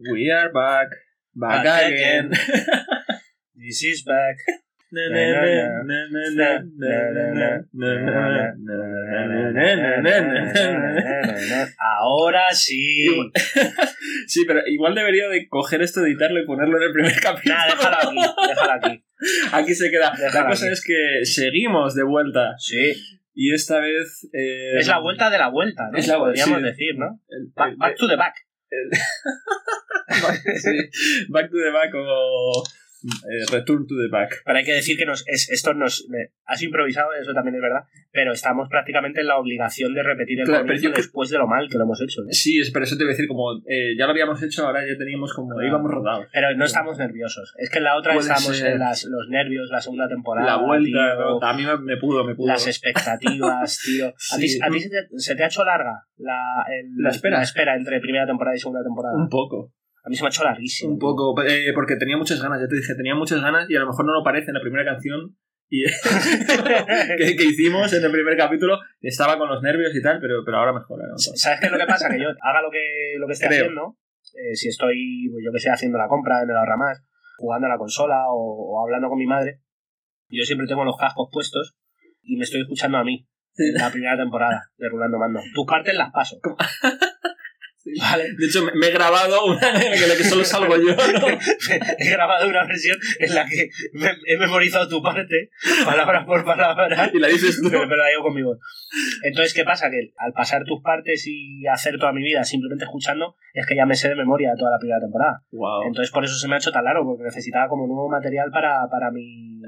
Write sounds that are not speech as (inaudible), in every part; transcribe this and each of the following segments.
We are back. Back, Back again. This is back. Ahora sí. Sí, pero igual debería de coger esto, editarlo y ponerlo en el primer capítulo. Nada, déjalo aquí, déjalo aquí. Aquí se queda. La Déjalo cosa aquí. es que seguimos de vuelta. Sí. Y esta vez. eh, Es la vuelta de la vuelta, ¿no? Es la Podríamos sí. decir, ¿no? back to the back. (laughs) sí, back to the back o. eh, return to the back. Pero hay que decir que nos, es, esto nos eh, has improvisado, eso también es verdad, pero estamos prácticamente en la obligación de repetir el Claro, comienzo después de lo mal que lo hemos hecho. ¿eh? Sí, es, pero eso te iba a decir, como eh, ya lo habíamos hecho, ahora ya teníamos como. Claro. íbamos rodados. Pero no estamos nerviosos. Es que en la otra estábamos ser. en las, los nervios, la segunda temporada. la vuelta, tío, a mí me, me pudo, me pudo. las expectativas, tío. (laughs) ¿A ti, Sí. a ti se, te, se te ha hecho larga la, el- La espera. la espera entre primera temporada y segunda temporada? Un poco. A mí se me ha hecho larguísimo. Un poco, eh, porque tenía muchas ganas, ya te dije, tenía muchas ganas y a lo mejor no lo parece en la primera canción y (laughs) que, que hicimos en el primer capítulo. Estaba con los nervios y tal, pero, pero ahora mejora. ¿no? ¿Sabes qué es lo que pasa? Que yo haga lo que, lo que esté Creo. haciendo, eh, si estoy, pues yo que sé, haciendo la compra en el ahorra más, jugando a la consola o, o hablando con mi madre, yo siempre tengo los cascos puestos y me estoy escuchando a mí. La primera temporada de Rulando Mando. Tus partes las paso. (laughs) Vale. De hecho, me, he grabado una en la que solo salgo yo. ¿no? (laughs) He grabado una versión en la que me- he memorizado tu parte, palabra por palabra, Y la dices tú. pero, pero la digo con mi voz. Entonces, ¿qué pasa? Que al pasar tus partes y hacer toda mi vida simplemente escuchando, es que ya me sé de memoria toda la primera temporada. Wow. Entonces, por eso se me ha hecho tan largo, porque necesitaba como nuevo material para, para mi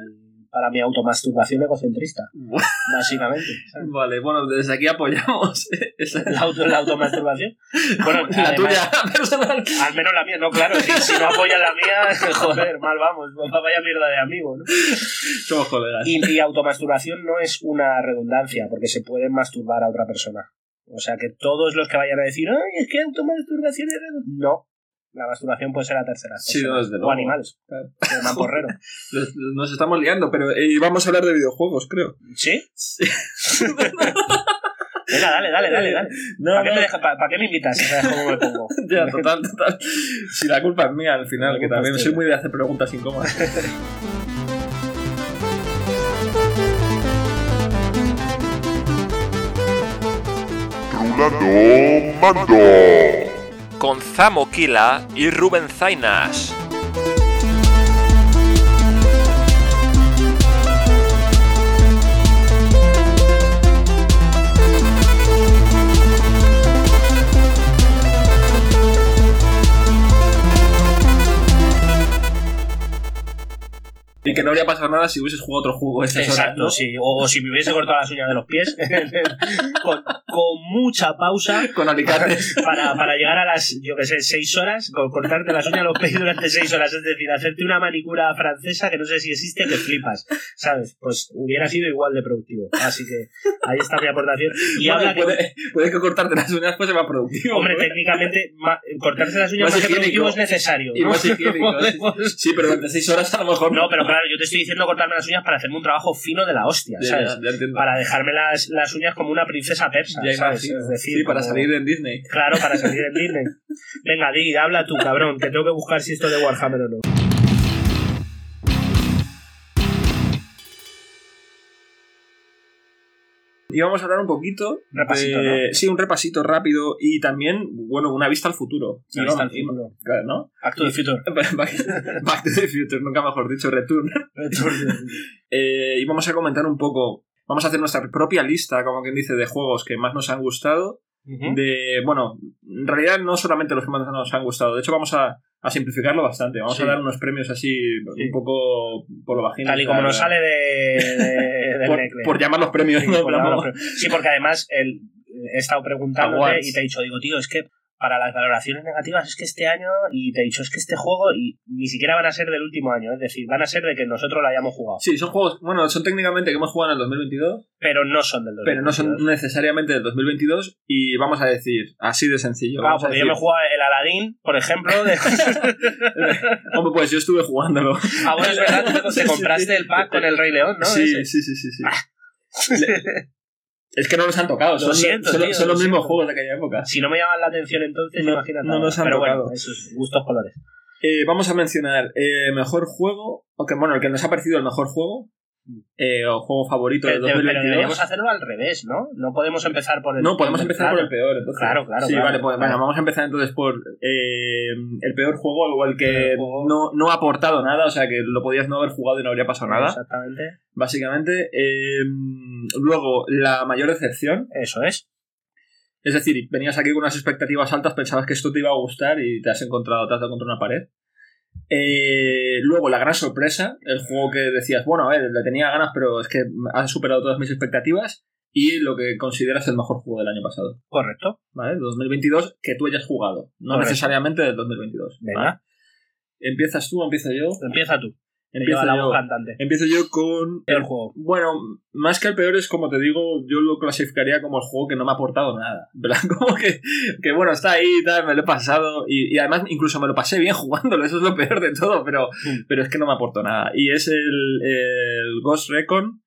para mi automasturbación egocentrista, (laughs) básicamente. ¿sabes? Vale, bueno, desde aquí apoyamos (laughs) esa, La, auto, la automasturbación. Bueno, (laughs) la además- tuya personal. Al menos la mía, no, claro, si, si no apoyan la mía, joder, mal vamos, vaya mierda de amigo, ¿no? Somos colegas. Y, y automasturbación no es una redundancia, porque se puede masturbar a otra persona. O sea que todos los que vayan a decir, ay, es que automasturbación es redundancia. No, la masturbación puede ser a terceras Sí, personas, desde o luego. animales, Claro. de mamporrero. (laughs) Nos- estamos liando, pero eh, vamos a hablar de videojuegos, creo. ¿Sí? Sí. Venga, dale, dale, dale, dale. No, ¿Para qué, no, me, deja- pa- pa' qué me invitas si sabes cómo me pongo? Ya, total, total. Si la culpa es mía al final, La que también soy muy de hacer preguntas incómodas. (laughs) Rulando Mando. Con Zamo Kila y Rubén Zainas. Y que no habría pasado nada si hubieses jugado otro juego esas horas, Exacto, ¿no? sí. O, o si me hubiese cortado las uñas de los pies, (laughs) con, con mucha pausa, Con alicates. (laughs) para, para llegar a las, yo que sé, seis horas, con cortarte las uñas de los pies durante seis horas. Es decir, hacerte una manicura francesa que no sé si existe, que flipas. ¿Sabes? Pues hubiera sido igual de productivo. Así que ahí está mi aportación. Y Bueno, habla que, puede, puede que cortarte las uñas pues se va productivo. hombre, ¿no? técnicamente, ma- cortarse las uñas Más más que productivo es necesario. Y más higiénico, (laughs) Sí, pero durante seis horas a lo mejor No, pero claro, yo te estoy diciendo cortarme las uñas para hacerme un trabajo fino de la hostia, ¿sabes? ya, ya entiendo. Para dejarme las, las uñas como una princesa persa, Ya ¿sabes? imagino. Es decir, sí, para como- salir en Disney. Claro, para salir en Disney. Venga, di, habla tú, cabrón, que tengo que buscar si esto es de Warhammer o no. Y vamos a hablar un poquito. Repasito, de- Sí, un repasito rápido y también, bueno, una vista al futuro. Una vista al futuro. Claro, ¿no? Back to the Future. (laughs) Back, to the Future, nunca mejor dicho, Return. (laughs) Eh, y vamos a comentar un poco. Vamos a hacer nuestra propia lista, como quien dice, de juegos que más nos han gustado. De, bueno, en realidad no solamente los que más nos han gustado. De hecho, vamos a, a simplificarlo bastante. Vamos Sí. a dar unos premios así, Sí. un poco por lo bajito. Tal y como nos sale de, de- (laughs) del por, llamar los premios. Sí, porque además el- he estado preguntándote y te he dicho, digo, tío, es que para las valoraciones negativas es que este año, y te he dicho, es que este juego, y ni siquiera van a ser del último año, es decir, van a ser de que nosotros lo hayamos jugado, Sí, son juegos, bueno, son técnicamente que hemos jugado en el 2022, pero no son del 2022. pero no son necesariamente del 2022 y vamos a decir, así de sencillo. Claro, porque yo me jugado el Aladdin, por ejemplo. De... (laughs) Hombre, pues yo estuve jugándolo. ah, bueno, es verdad, te, (laughs) compraste el pack con el Rey León, ¿no? sí, Ese. sí, sí, sí, sí. Le- (laughs) Es que no nos han tocado, Lo son, siento, son- tío, son lo los mismos siento. juegos de aquella época. Si no me llaman la atención entonces, No- imagínate. no nos han Pero tocado. bueno, esos gustos colores. Eh, vamos a mencionar eh, mejor juego, o que, bueno, el que nos ha parecido el mejor juego, eh, o juego favorito Pero, de pero 2022. deberíamos hacerlo al revés, ¿no? No podemos empezar por el. No, podemos empezar por el peor. Entonces. Claro, claro, Sí, claro, vale, pues claro. venga, vamos a empezar entonces por eh, el peor juego, o el que no, no ha aportado nada, o sea que lo podías no haber jugado y no habría pasado nada, Exactamente. básicamente. Eh, luego, la mayor decepción, Eso es. es decir, venías aquí con unas expectativas altas, pensabas que esto te iba a gustar y te has encontrado, te has dado contra una pared. Eh, luego, la gran sorpresa, el juego que decías, bueno, a ver, le tenía ganas, pero es que ha superado todas mis expectativas. Y lo que consideras el mejor juego del año pasado. Correcto. ¿vale? De 2022 que tú hayas jugado, no Correcto. necesariamente del 2022. Venga. ¿vale? ¿Empiezas tú o empiezo yo? Empieza tú. Empiezo yo. cantante. Empiezo yo con... El juego. Bueno, más que el peor es como te digo, yo lo clasificaría como el juego que no me ha aportado nada. Plan, (laughs) Como que, que bueno, está ahí y tal, me lo he pasado y, y además incluso me lo pasé bien (laughs) jugándolo, eso es lo peor de todo, pero, Mm. pero es que no me aportó nada. Y es el, el Ghost Recon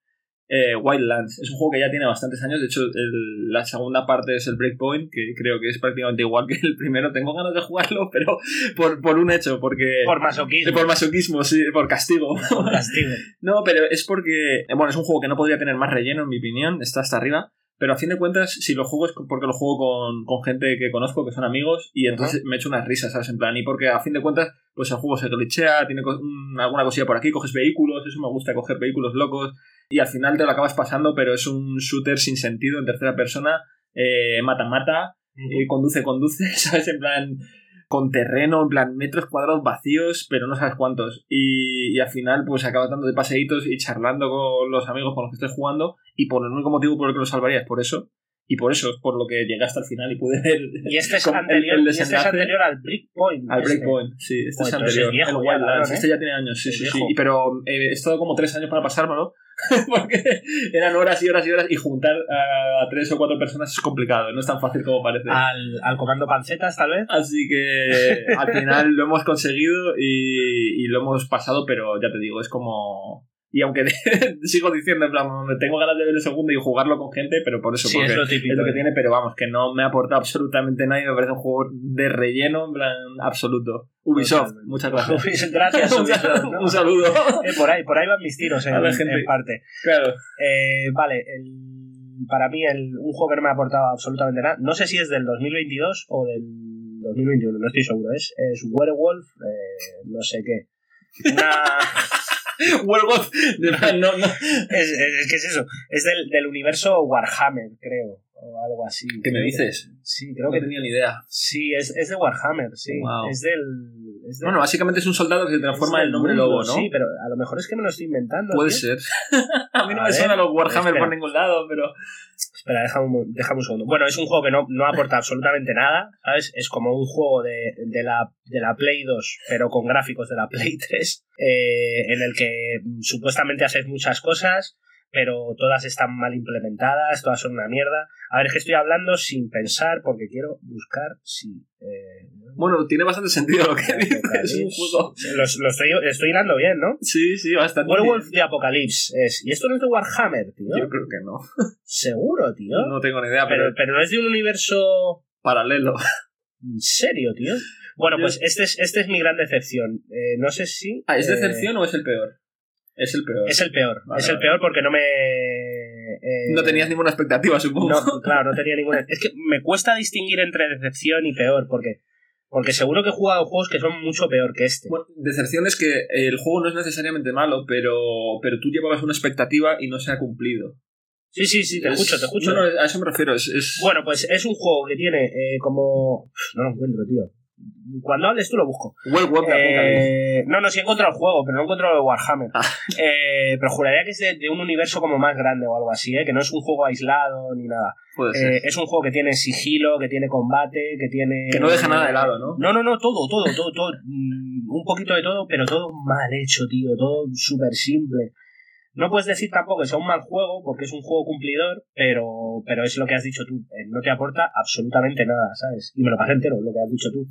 eh, Wildlands. Es un juego que ya tiene bastantes años, de hecho el- la segunda parte es el Breakpoint, que creo que es prácticamente igual (laughs) que el primero. Tengo ganas de jugarlo, (laughs) pero por, por un hecho, porque... Por masoquismo. por masoquismo, sí, por castigo. (laughs) Por castigo. No, pero es porque, bueno, es un juego que no podría tener más relleno, en mi opinión, está hasta arriba. Pero a fin de cuentas, si lo juego es porque lo juego con, con gente que conozco, que son amigos, y entonces me echo unas risas, ¿sabes? En plan, y porque a fin de cuentas, pues el juego se glitchea, tiene co- un- alguna cosilla por aquí, coges vehículos, eso me gusta, coger vehículos locos, y al final te lo acabas pasando, pero es un shooter sin sentido, en tercera persona, eh, mata-mata, eh, conduce, conduce, (laughs) ¿sabes? En plan, con terreno, en plan, metros cuadrados vacíos, pero no sabes cuántos. Y, y al final, pues acabas dando de paseitos y charlando con los amigos con los que estés jugando, y por el único motivo por el que lo salvarías, por eso. Y por eso es por lo que llegué hasta el final y pude ver Y este es, (laughs) Con el- anterior, el y este es anterior al Breakpoint. al este. Breakpoint. Sí, este es anterior. es viejo el Wildlands. ¿eh? Este ya tiene años, sí, Es sí, sí. viejo. Y- Pero eh, he estado como tres años para pasármelo. (laughs) Porque eran horas y horas y horas y juntar a tres o cuatro personas es complicado, no es tan fácil como parece. Al, al comando pancetas, tal vez. Así que (laughs) al final lo hemos conseguido y, y lo hemos pasado, pero ya te digo, es como... Y aunque (laughs) sigo diciendo, en plan, tengo ganas de ver el segundo y jugarlo con gente, pero por eso, Sí, porque es lo típico. es lo que ¿eh? tiene, pero vamos, que no me ha aportado absolutamente nada y me parece un juego de relleno, en plan, absoluto. Ubisoft, Totalmente. muchas gracias. (laughs) Gracias, Ubisoft, (laughs) un saludo. Eh, por ahí, por ahí van mis tiros en, A la gente. en parte. Claro. Eh, vale, el- para mí el, un juego que no me ha aportado absolutamente nada, no sé si es del 2022 o del 2021, no estoy seguro, es, es Werewolf, no sé qué. Una, (laughs) Werewolf, verdad, no, no. es, es- es que es eso, es del, del universo Warhammer, creo, o algo así. ¿Qué me que- dices? Sí, creo No que tenía ni idea. sí, es, es de Warhammer, sí. Wow. Es del... Es del Bueno, básicamente es un soldado que se transforma en del nombre lobo, ¿no? Sí, pero a lo mejor es que me lo estoy inventando. Puede ser. (laughs) A mí no A me ver, suenan los Warhammer espera. por ningún lado, pero. Espera, déjame un, déjame un segundo. Bueno, es un juego que no, no aporta absolutamente nada, ¿sabes? Es como un juego de, de, la, de la Play 2, pero con gráficos de la Play 3, eh, en el que supuestamente haces muchas cosas, pero todas están mal implementadas, todas son una mierda. A ver, es que estoy hablando sin pensar porque quiero buscar si... Eh, Bueno, tiene bastante sentido lo que (laughs) dices. Es un juego. Lo, lo estoy, estoy hilando bien, ¿no? Sí, sí, bastante. Werewolf de Apocalipsis es. Y esto no es de Warhammer, tío. Yo creo que no. Seguro, tío. No tengo ni idea, pero, pero, pero no es de un universo. paralelo. ¿En serio, tío? (laughs) Bueno, pues este es, este es mi gran decepción. Eh, no sé si. Ah, ¿Es eh, decepción o es el peor? Es el peor. Es el peor. Vale, es el peor porque no me. eh, No tenías ninguna expectativa, supongo. no, claro, no tenía ninguna. Es que me cuesta distinguir entre decepción y peor porque. Porque seguro que he jugado juegos que son mucho peor que este. Bueno, decepción es que el juego no es necesariamente malo, pero, pero tú llevabas una expectativa y no se ha cumplido. Sí, sí, sí, te Es- escucho, te escucho. No, no, a eso me refiero. Es, es- Bueno, pues es un juego que tiene eh, como. No lo encuentro, tío. Cuando hables tú lo busco. World War. Eh, no, no, sí he encontrado el juego, pero no he encontrado lo de Warhammer. Ah. Eh, pero juraría que es de, de un universo como más grande o algo así, ¿eh? que no es un juego aislado ni nada. Eh, es un juego que tiene sigilo, que tiene combate, que tiene... Que no deja nada de lado, ¿no? No, no, no, todo, todo, todo, todo. mm, Un poquito de todo, pero todo mal hecho, tío. Todo súper simple. No puedes decir tampoco que sea un mal juego, porque es un juego cumplidor, pero, pero es lo que has dicho tú. eh, No te aporta absolutamente nada, ¿sabes? Y me lo pasé entero, lo que has dicho tú.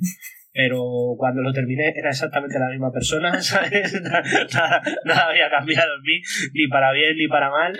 Pero cuando lo terminé era exactamente la misma persona, (laughs) ¿sabes? (laughs) Nada, nada había cambiado en mí, ni para bien ni para mal.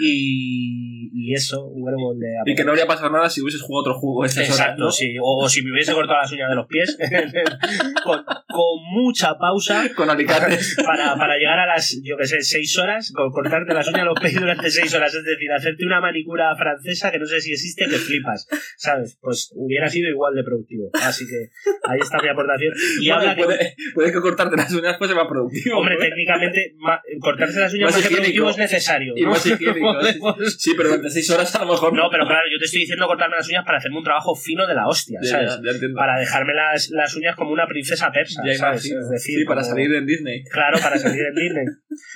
Y, y eso, Werewolf de Y que no habría pasado nada si hubieses jugado otro juego horas, Exacto, ¿no? sí. O, o si me hubiese cortado las uñas de los pies, (laughs) con, con mucha pausa, Con alicates. para, para llegar a las, yo que sé, seis horas, con cortarte las uñas de los pies durante seis horas, es decir, hacerte una manicura francesa que no sé si existe, que flipas, ¿sabes? Pues hubiera sido igual de productivo. Así que ahí está mi aportación. Y Bueno, habla que, puede, puede que cortarte las uñas pues sea más productivo. hombre, ¿no? técnicamente, ma- cortarse las uñas Más más que productivo es necesario. Y ¿no? más (laughs) sí. Sí, pero durante seis horas a lo mejor No, pero claro, yo te estoy diciendo cortarme las uñas para hacerme un trabajo fino de la hostia, Ya, ¿sabes? ya, ya entiendo. Para dejarme las, las uñas como una princesa persa, Ya ¿sabes? Es decir, sí, para como- salir en Disney. Claro, para salir en Disney.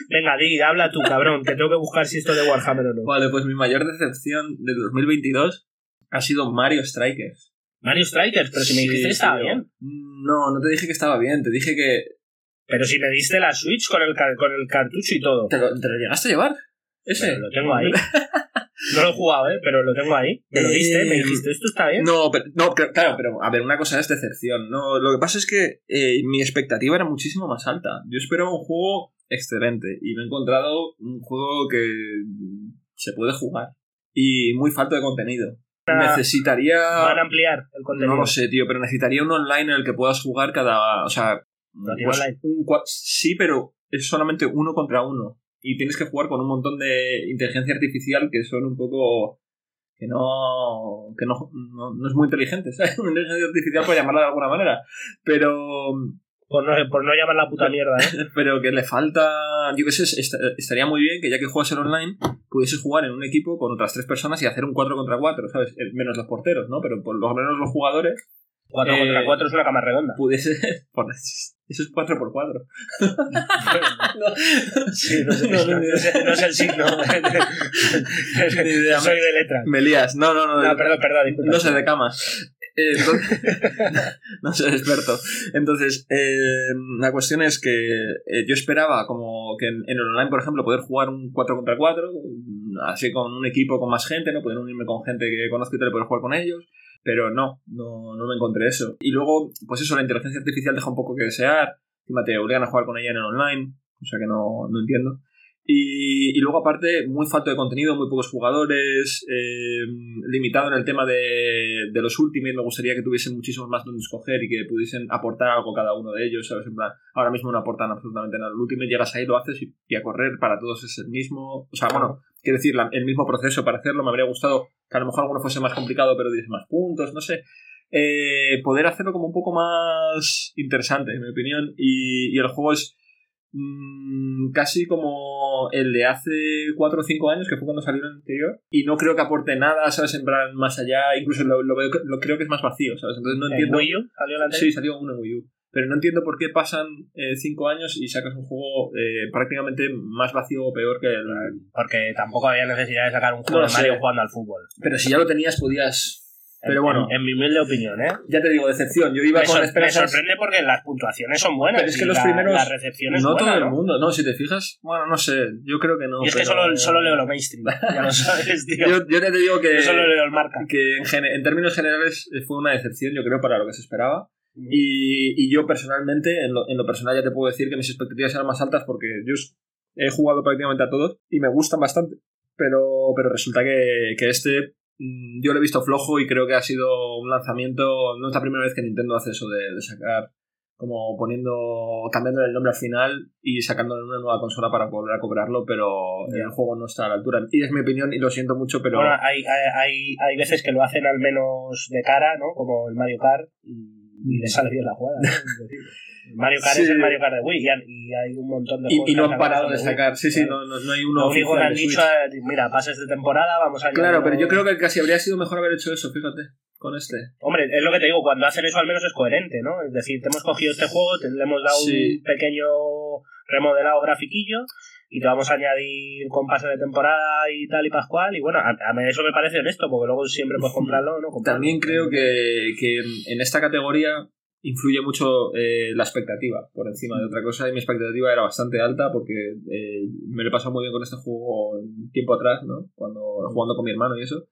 Venga, Di, habla tú, cabrón, que tengo que buscar si esto es de Warhammer o no. Vale, pues mi mayor decepción de 2022 ha sido Mario Strikers. Mario Strikers, pero si me dijiste estaba tío. bien. No, no te dije que estaba bien, te dije que... Pero si me diste la Switch con el, con el cartucho y todo. ¿Te lo, te lo llegaste a llevar? Ese. Pero lo tengo ahí. (laughs) No lo he jugado, ¿eh? Pero lo tengo ahí. Me lo diste, me dijiste, ¿esto está bien? No, pero, no, pero- claro, pero a ver, una cosa es decepción. No, lo que pasa es que eh, mi expectativa era muchísimo más alta. Yo esperaba un juego excelente y me he encontrado un juego que se puede jugar y muy falto de contenido. Van Necesitaría... a ampliar el contenido. No lo sé, tío, pero necesitaría un online en el que puedas jugar cada. O sea. ¿No tiene pues, un sí, pero es solamente uno contra uno. Y tienes que jugar con un montón de inteligencia artificial que son un poco. que no. que no, no, no es muy inteligente, (laughs) ¿sabes? Una inteligencia artificial, por llamarla de alguna manera. Pero. Por no, por no llamar la puta mierda, ¿eh? (laughs) Pero que le falta. Yo qué sé, est- estaría muy bien que ya que juegas en online, pudieses jugar en un equipo con otras tres personas y hacer un 4 contra 4, ¿sabes? Eh, Menos los porteros, ¿no? Pero por lo menos los jugadores 4 Eh, contra 4 es una cama redonda. pudiese. (laughs) Eso es 4 por 4 (laughs) Sí, no, sé, No, no, no, ni sé, no sé el signo. Soy de letras. Me lías. No, no, no. No, perdón, perdón, disculpa. No sé de camas. (laughs) No soy experto. Entonces, eh, la cuestión es que eh, yo esperaba como que en, el online, por ejemplo, poder jugar un 4 contra 4, así con un equipo con más gente, no poder unirme con gente que conozco y tal, poder jugar con ellos. Pero no, no, no me encontré eso. Y luego, pues eso, la inteligencia artificial deja un poco que desear. Encima te obligan a jugar con ella en el online, cosa que no, no entiendo. Y, y luego, aparte, muy falto de contenido, muy pocos jugadores, eh, limitado en el tema de, los Ultimate. Me gustaría que tuviesen muchísimos más donde escoger y que pudiesen aportar algo cada uno de ellos. En plan, ahora mismo no aportan absolutamente nada. El Ultimate llegas ahí, lo haces y, a correr para todos es el mismo. O sea, bueno, quiero decir, el mismo proceso para hacerlo. Me habría gustado que a lo mejor alguno fuese más complicado, pero diese más puntos, no sé. Eh, poder hacerlo como un poco más interesante, en mi opinión. Y el juego es mm, casi como el de hace 4 o 5 años, que fue cuando salió el anterior. Y no creo que aporte nada, ¿sabes? En plan, más allá. Incluso lo, lo veo, lo creo que es más vacío, ¿sabes? Entonces no ¿En entiendo. Wii U salió la Sí, salió uno en Wii U. Pero no entiendo por qué pasan 5 años y sacas un juego eh, prácticamente más vacío o peor que el. Porque tampoco había necesidad de sacar un No juego de Mario sé. jugando al fútbol. Pero si ya lo tenías, podías. Pero En- bueno. En, en mi humilde opinión, ¿eh? Ya te digo, decepción. Yo iba Me, con me sorprende porque las puntuaciones son buenas. Pero es que los la, primeros- No buena, todo el mundo, no, si te fijas, bueno, no sé, yo creo que no. Y es que solo, solo leo lo mainstream. Ya lo sabes, tío. Yo, yo ya te digo que, Yo solo leo el marca. que en, términos generales eh, fue una decepción, yo creo, para lo que se esperaba. Y, y yo personalmente, en lo, en lo personal ya te puedo decir que mis expectativas eran más altas porque yo he jugado prácticamente a todos y me gustan bastante. Pero, pero resulta que, que este mm, yo lo he visto flojo y creo que ha sido un lanzamiento. No es la primera vez que Nintendo hace eso de, de sacar como poniendo cambiándole el nombre al final y sacándole una nueva consola para volver a cobrarlo, pero el juego no está a la altura. Y es mi opinión y lo siento mucho, pero Bueno, hay, hay, hay, hay veces que lo hacen al menos de cara, ¿no? Como el Mario Kart, y, y le sale bien la jugada, ¿no? (laughs) Mario Kart Sí. es el Mario Kart de Wii y, hay un montón de y, juegos y no han parado de sacar. Sí, sí, no, no, no hay uno Lo único que han dicho es, mira, pases de temporada, vamos a Claro, pero yo creo que casi habría sido mejor haber hecho eso, fíjate, con este. Hombre, es lo que te digo, cuando hacen eso al menos es coherente, ¿no? Es decir, te hemos cogido este juego, te le hemos dado Sí. un pequeño remodelado grafiquillo y te vamos a añadir con pase de temporada y tal y pascual. Y bueno, a, a mí eso me parece honesto, porque luego siempre puedes comprarlo o no comprarlo. También creo que, que en- esta categoría influye mucho eh, la expectativa por encima de otra cosa y mi expectativa era bastante alta porque eh, me lo he pasado muy bien con este juego tiempo atrás, ¿no? Cuando jugando con mi hermano y eso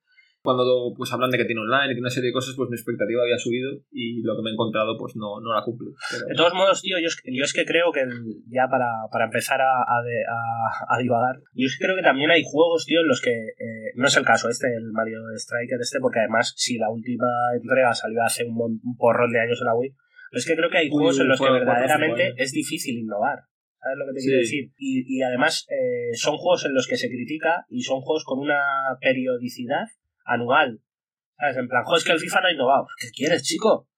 cuando pues hablan de que tiene online y tiene una serie de cosas, pues mi expectativa había subido y lo que me he encontrado pues no, no la cumple. De todos modos, tío, yo es, yo es que creo que ya para, para empezar a, a, a, divagar, yo es que creo que también hay juegos, tío, en los que eh, no es el caso este, el Mario Striker este, porque además si la última entrega salió hace un, un porrón de años en la Wii, pero es que creo que hay juegos en los que verdaderamente es difícil innovar. ¿Sabes lo que te quiero decir? Y, y además eh, son juegos en los que se critica y son juegos con una periodicidad anual. ¿Sabes? En plan, joder, es que el FIFA no ha innovado. ¿Qué quieres, chico?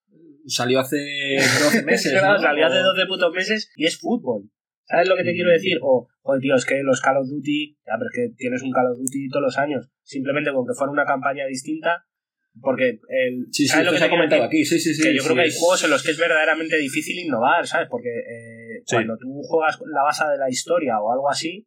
Salió hace 12 (laughs) meses. Salió hace 12 putos meses y es fútbol. ¿Sabes lo que te quiero decir? O, joder, tío, es que los Call of Duty, ya, pero es que tienes un Call of Duty todos los años. Simplemente con que fuera una campaña distinta, porque el, sí, sí, lo que ha comentado aquí? Sí, sí, sí. Que yo creo que hay juegos en los que es verdaderamente difícil innovar, ¿sabes? Porque eh, cuando tú juegas la base de la historia o algo así,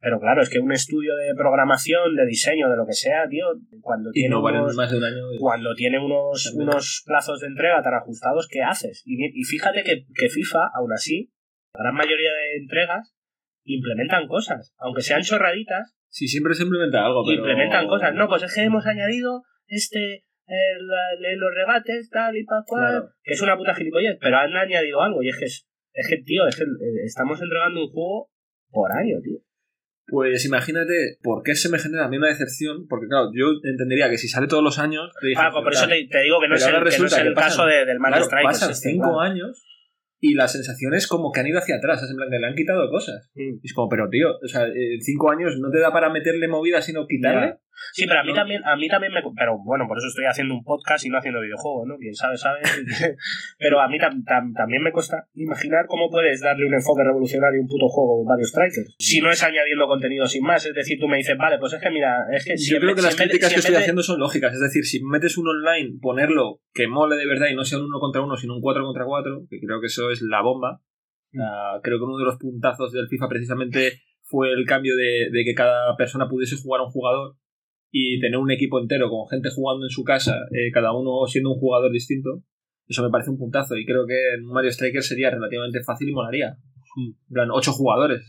pero claro, es que un estudio de programación, de diseño, de lo que sea, tío, cuando tiene, unos, más de un año, cuando tiene unos, unos plazos de entrega tan ajustados, ¿qué haces? Y, y fíjate que, que, FIFA, aún así, la gran mayoría de entregas implementan cosas, aunque sean chorraditas. Sí, siempre se implementa algo, pero... Implementan cosas. No, pues es que hemos añadido este... El, los regates, tal y pascual, que es una puta gilipollez, pero han añadido algo y es que, es, es que tío, es que eh, estamos entregando un juego por año, tío. Pues imagínate por qué se me genera a mí una decepción, porque claro, yo entendería que si sale todos los años... Te dije, por eso te, digo que no es el, que no es el caso de, del Mario claro, Pasan cinco años y la sensación es como que han ido hacia atrás, es en plan que le han quitado cosas. Mm. Y es como, pero tío, o sea, en cinco años no te da para meterle movida sino quitarle. Sí, pero a mí también, a mí también me. Pero bueno, por eso estoy haciendo un podcast y no haciendo videojuegos, ¿no? Quien sabe, sabe. (laughs) pero a mí también me cuesta imaginar cómo puedes darle un enfoque revolucionario a un puto juego con varios strikers. Si no es añadiendo contenido sin más, es decir, tú me dices, vale, pues es que mira, es que. Yo creo que las críticas que estoy haciendo son lógicas, es decir, si metes un online, ponerlo que mole de verdad y no sea un uno contra uno, sino un 4 contra 4, que creo que eso es la bomba. Mm. creo que uno de los puntazos del FIFA precisamente fue el cambio de, de que cada persona pudiese jugar a un jugador y tener un equipo entero con gente jugando en su casa, eh, cada uno siendo un jugador distinto, eso me parece un puntazo y creo que en Mario Striker sería relativamente fácil y molaría. En plan, ocho jugadores.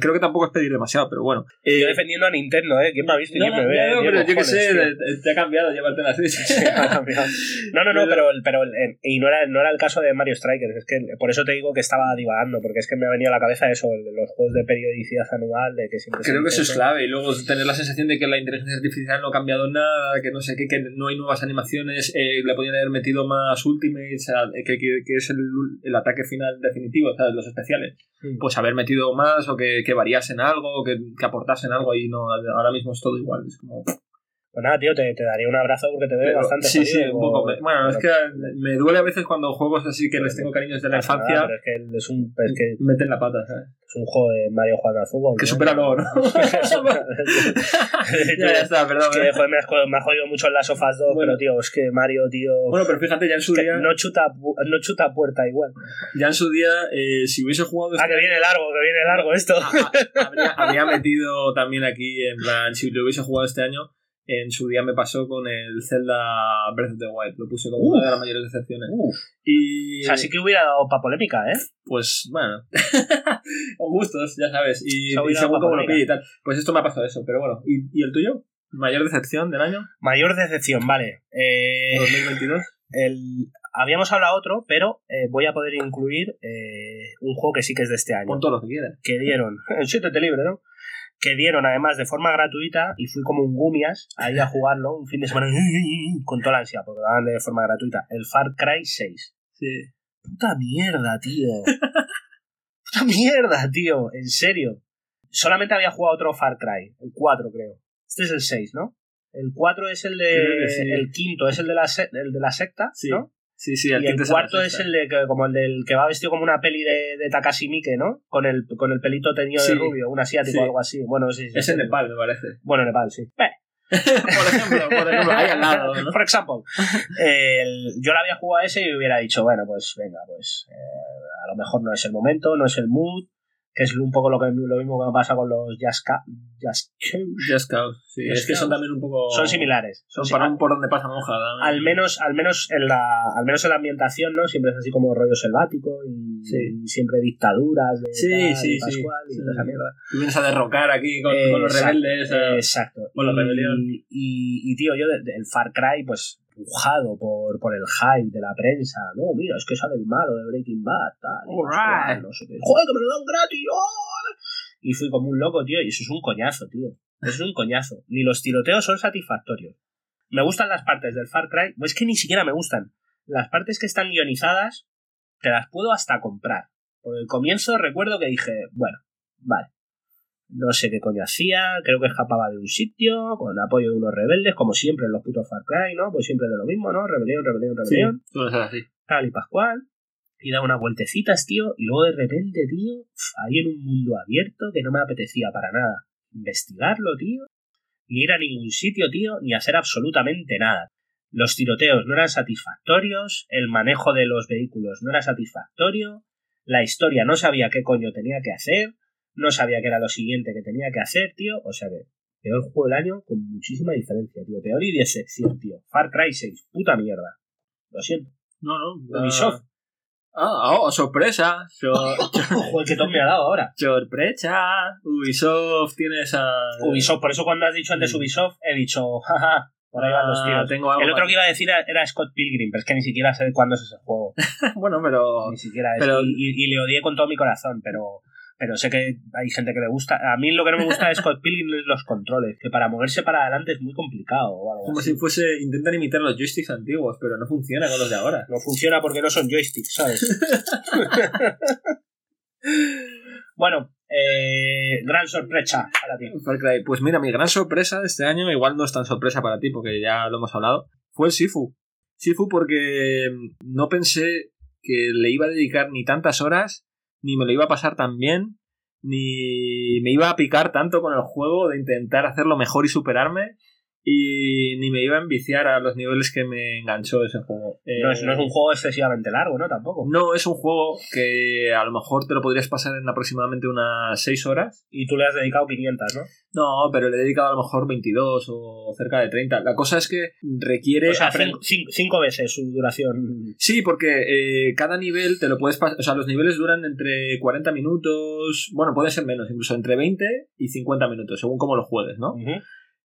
Creo que tampoco es pedir demasiado, pero bueno. Eh, yo defendiendo a Nintendo, ¿eh? ¿Quién me ha visto y quién me ve? No, pero yo qué sé, te ha cambiado llevarte la Switch. (laughs) no, no, no, pero, pero y no era, no era el caso de Mario Strikers. Es que por eso te digo que estaba divagando, porque es que me ha venido a la cabeza eso, los juegos de periodicidad anual, de que siempre Creo que eso es clave. Y luego tener la sensación de que la inteligencia artificial no ha cambiado nada, que no sé qué, que no hay nuevas animaciones, eh, le podían haber metido más ultimates, que, que, que es el, el, ataque final definitivo, ¿sabes? Los especiales pues haber metido más o que, que variasen algo, que, que aportasen algo y no, ahora mismo es todo igual. Es como, pues nada, tío, te, te daría un abrazo porque te veo bastante Sí, sí, un poco. bueno, es que me duele a veces cuando juegos así que les tengo cariño desde la infancia. pero es que es un. Es que meten la pata, ¿sabes? Es un juego de Mario jugando al fútbol. Que supera ¿no? ¿no? (laughs) ya, (laughs) ya está, perdón. Es que, ¿eh? joder, me, has, me jodido mucho en las sofas 2, pero tío, es que Mario, tío. Bueno, pero fíjate, ya en su día. No chuta, no chuta puerta igual. Ya en su día, eh, si hubiese jugado. Ah, que viene largo, que viene largo esto. habría, habría metido también aquí, en plan, si lo hubiese jugado este año en su día me pasó con el Zelda Breath of the Wild. Lo puse como una de las mayores decepciones. Y... O sea, sí que hubiera dado para polémica, ¿eh? Pues, bueno. (laughs) con gustos, ya sabes. Y, y según como lo pide y tal. Pues esto me ha pasado eso, pero bueno. ¿Y, ¿Y, el tuyo? ¿Mayor decepción del año? Mayor decepción, vale. Eh, 2022. El... Habíamos hablado otro, pero eh, voy a poder incluir eh, un juego que sí que es de este año. Con todo lo que quieras. Que dieron. El 7 te libre, ¿no? Que dieron además de forma gratuita y fui como un gumias ahí a jugarlo un fin de semana con toda la ansia porque lo daban de forma gratuita. El Far Cry 6 sí. Puta mierda tío. (laughs) Puta mierda tío. En serio. Solamente había jugado otro Far Cry el 4 creo. Este es el 6 ¿no? el 4 es el de el quinto es el de la, el de la secta sí. ¿no? Sí, sí, el y el cuarto es el de como el del que va vestido como una peli de, de Takashi Miike, ¿no? Con el, con el pelito teñido de rubio, un asiático o algo así. Bueno, sí, sí, es en Nepal, me parece. Bueno, Nepal, sí. (laughs) por ejemplo, por ejemplo, ahí al lado. ¿no? Por ejemplo, el, yo la había jugado a ese y hubiera dicho, bueno, pues venga, pues eh, a lo mejor no es el momento, no es el mood, que es un poco lo, que, lo mismo que me pasa con los Just, Cause. Sí, es que son también un poco. Son similares. Son Sí, para un por donde pasa. ¿no? al menos, al menos en la, al menos en la ambientación, ¿no? Siempre es así como rollo selvático y, Sí. y siempre dictaduras de Sí, tal, sí, y sí. Pascual y toda esa mierda. Tú vienes a derrocar aquí con, Eh, con los exacto, rebeldes. a- Exacto. con la Y- rebelión. Y, y, tío, yo de- del Far Cry, pues, pujado por, por el hype de la prensa. No, mira, es que sale el malo de Breaking Bad, tal. y Alright. Pascual, no sé qué. Joder, que me lo dan gratis. ¡oh! Y fui como un loco, tío, y eso es un coñazo, tío. Eso es un coñazo. Ni los tiroteos son satisfactorios. Me gustan las partes del Far Cry, pues es que ni siquiera me gustan. Las partes que están guionizadas, te las puedo hasta comprar. Por el comienzo recuerdo que dije, bueno, vale. No sé qué coño hacía, creo que escapaba de un sitio, con apoyo de unos rebeldes, como siempre en los putos Far Cry, ¿no? Pues siempre de lo mismo, ¿no? Rebelión, rebelión, Sí, rebelión, ser así. tal y pascual. Y da unas vueltecitas, tío, y luego de repente, tío, ahí en un mundo abierto que no me apetecía para nada investigarlo, tío, ni ir a ningún sitio, tío, ni hacer absolutamente nada. Los tiroteos no eran satisfactorios, el manejo de los vehículos no era satisfactorio, la historia no sabía qué coño tenía que hacer, no sabía qué era lo siguiente que tenía que hacer, tío, o sea que peor juego del año con muchísima diferencia, tío, peor y decepción, tío. Far Cry 6, puta mierda. Lo siento. No, no. Ubisoft. Ah, oh, sorpresa. So- (laughs) Joder, qué top me ha dado ahora. sorpresa. Ubisoft tiene esa. Ubisoft, por eso cuando has dicho antes Mm. Ubisoft, he dicho, (laughs) jaja, por ahí van los Ah, tiros. tengo algo El otro que iba a decir era- era Scott Pilgrim, pero es que ni siquiera sé cuándo es ese juego. (laughs) bueno, pero. Ni siquiera es. pero- Y, y- y le odié con todo mi corazón, pero, pero sé que hay gente que le gusta. A mí lo que no me gusta de (laughs) Scott Pilgrim es los controles, que para moverse para adelante es muy complicado o algo Como así. si fuese. Intentan imitar los joysticks antiguos, pero no funciona con los de ahora. No funciona porque no son joysticks, ¿sabes? (laughs) bueno, eh, gran sorpresa para ti. Pues mira, mi gran sorpresa de este año, igual no es tan sorpresa para ti porque ya lo hemos hablado, fue el Sifu. Sifu porque no pensé que le iba a dedicar ni tantas horas, ni me lo iba a pasar tan bien, ni me iba a picar tanto con el juego de intentar hacerlo mejor y superarme, y ni me iba a enviciar a los niveles que me enganchó ese juego. No es, Eh, no es un juego excesivamente largo, ¿no? Tampoco. no, es un juego que a lo mejor te lo podrías pasar en aproximadamente unas 6 horas. Y tú le has dedicado 500, ¿no? No, pero le he dedicado a lo mejor 22 o cerca de 30. La cosa es que requiere... O sea, aprend- cinco, cinco- cinco veces su duración. Sí, porque eh, cada nivel te lo puedes pasar... O sea, los niveles duran entre 40 minutos... Bueno, puede ser menos, incluso entre 20 y 50 minutos, según cómo lo juegues, ¿no? Ujú.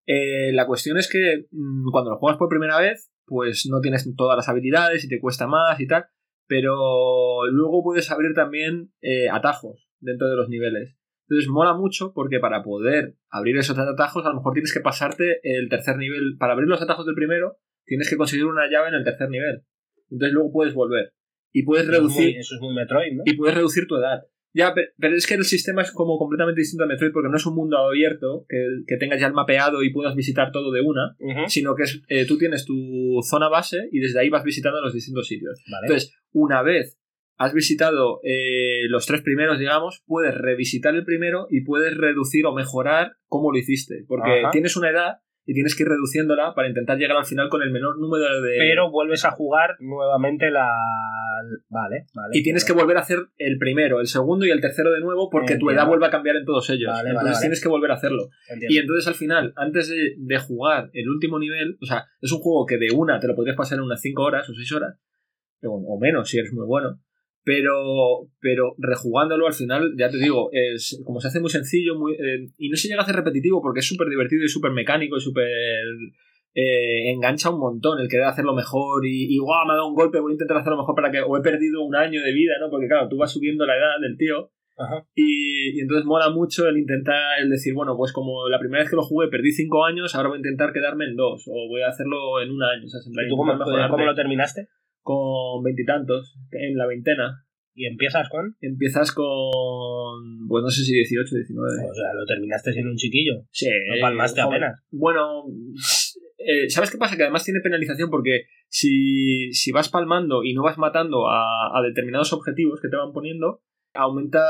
Eh, la cuestión es que mm, cuando lo juegas por primera vez, pues no tienes todas las habilidades y te cuesta más y tal, pero luego puedes abrir también eh, atajos dentro de los niveles. Entonces mola mucho porque para poder abrir esos atajos a lo mejor tienes que pasarte el tercer nivel. Para abrir los atajos del primero tienes que conseguir una llave en el tercer nivel. Entonces luego puedes volver. Y puedes Eso es reducir muy- Eso es muy Metroid, ¿no? y puedes reducir tu edad. Ya, pe- pero es que el sistema es como completamente distinto a Metroid porque no es un mundo abierto que, que tengas ya el mapeado y puedas visitar todo de una, sino que es, eh, tú tienes tu zona base y desde ahí vas visitando los distintos sitios. Vale. Entonces, una vez has visitado eh, los tres primeros, digamos, puedes revisitar el primero y puedes reducir o mejorar cómo lo hiciste. Porque Ajá. tienes una edad y tienes que ir reduciéndola para intentar llegar al final con el menor número de... Pero vuelves a jugar nuevamente la. Vale, vale. Y tienes que volver a hacer el primero, el segundo y el tercero de nuevo porque tu edad vuelve a cambiar en todos ellos. Vale, entonces vale. tienes que volver a hacerlo. Entiendo. Y entonces al final, antes de, de jugar el último nivel, o sea, es un juego que de una te lo podrías pasar en unas 5 horas o 6 horas, o, o menos si eres muy bueno. Pero, pero rejugándolo al final, ya te digo, es como se hace muy sencillo muy, eh, y no se llega a hacer repetitivo porque es súper divertido y súper mecánico y súper eh, engancha un montón el querer hacerlo mejor y, y guau, me ha dado un golpe, voy a intentar hacerlo mejor para que, o he perdido un año de vida, ¿no? Porque claro, tú vas subiendo la edad del tío Ajá. y, y entonces mola mucho el intentar, el decir, bueno, pues como la primera vez que lo jugué perdí cinco años, ahora voy a intentar quedarme en dos, o voy a hacerlo en un año. En plan, ¿Y tú cómo lo terminaste? Con veintitantos, en la veintena. ¿Y empiezas con? Empiezas con, pues no sé si 18, 19. O sea, lo terminaste siendo un chiquillo. Sí, No palmaste joven. apenas. Bueno, eh, ¿sabes qué pasa? Que además tiene penalización porque si, si vas palmando y no vas matando a, a determinados objetivos que te van poniendo, aumenta